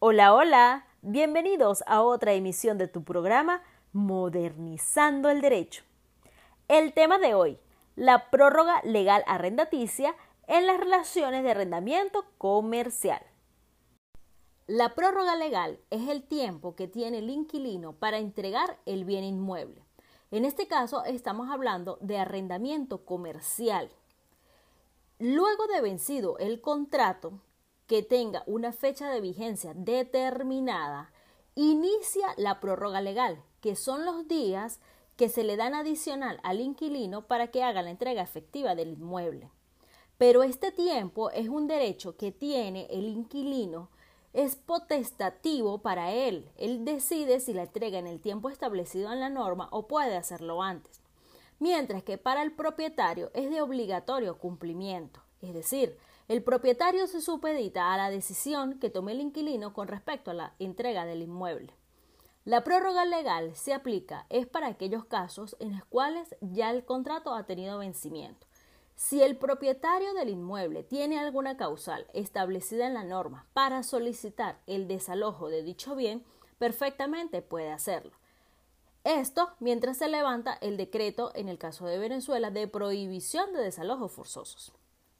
Hola, hola, bienvenidos a otra emisión de tu programa Modernizando el Derecho. El tema de hoy, la prórroga legal arrendaticia en las relaciones de arrendamiento comercial. La prórroga legal es el tiempo que tiene el inquilino para entregar el bien inmueble. En este caso estamos hablando de arrendamiento comercial. Luego de vencido el contrato, que tenga una fecha de vigencia determinada, inicia la prórroga legal, que son los días que se le dan adicional al inquilino para que haga la entrega efectiva del inmueble. Pero este tiempo es un derecho que tiene el inquilino, es potestativo para él. Él decide si la entrega en el tiempo establecido en la norma o puede hacerlo antes. Mientras que para el propietario es de obligatorio cumplimiento. Es decir, el propietario se supedita a la decisión que tome el inquilino con respecto a la entrega del inmueble. La prórroga legal se aplica es para aquellos casos en los cuales ya el contrato ha tenido vencimiento. Si el propietario del inmueble tiene alguna causal establecida en la norma para solicitar el desalojo de dicho bien, perfectamente puede hacerlo. Esto mientras se levanta el decreto, en el caso de Venezuela, de prohibición de desalojos forzosos.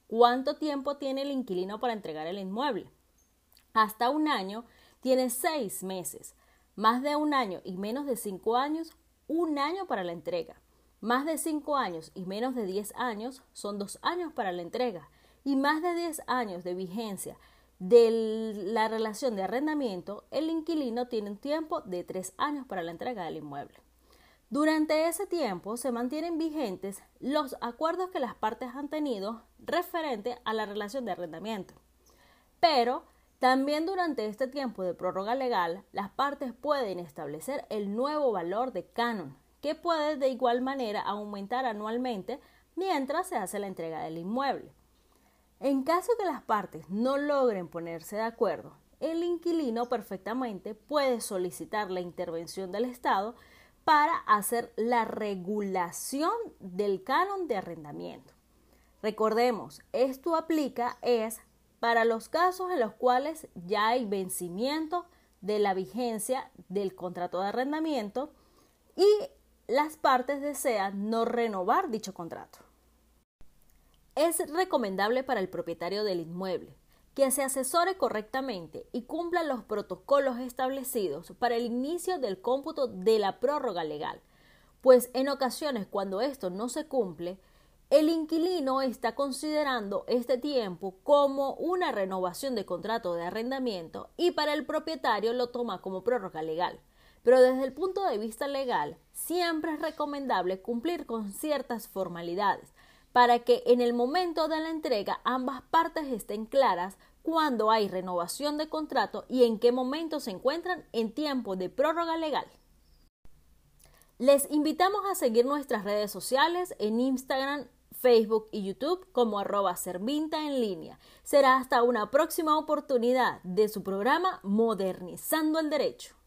¿Cuánto tiempo tiene el inquilino para entregar el inmueble? Hasta un año tiene seis meses. Más de un año y menos de cinco años, un año para la entrega. Más de cinco años y menos de diez años son dos años para la entrega. Y más de diez años de vigencia de la relación de arrendamiento, el inquilino tiene un tiempo de tres años para la entrega del inmueble. Durante ese tiempo se mantienen vigentes los acuerdos que las partes han tenido referente a la relación de arrendamiento. Pero también durante este tiempo de prórroga legal, las partes pueden establecer el nuevo valor de canon, que puede de igual manera aumentar anualmente mientras se hace la entrega del inmueble. En caso que las partes no logren ponerse de acuerdo, el inquilino perfectamente puede solicitar la intervención del Estado para hacer la regulación del canon de arrendamiento. Recordemos, esto aplica es para los casos en los cuales ya hay vencimiento de la vigencia del contrato de arrendamiento y las partes desean no renovar dicho contrato. Es recomendable para el propietario del inmueble que se asesore correctamente y cumpla los protocolos establecidos para el inicio del cómputo de la prórroga legal, pues en ocasiones cuando esto no se cumple, el inquilino está considerando este tiempo como una renovación de contrato de arrendamiento y para el propietario lo toma como prórroga legal. Pero desde el punto de vista legal, siempre es recomendable cumplir con ciertas formalidades para que en el momento de la entrega ambas partes estén claras cuándo hay renovación de contrato y en qué momento se encuentran en tiempo de prórroga legal. Les invitamos a seguir nuestras redes sociales en Instagram, Facebook y YouTube como arroba servinta en línea. Será hasta una próxima oportunidad de su programa Modernizando el Derecho.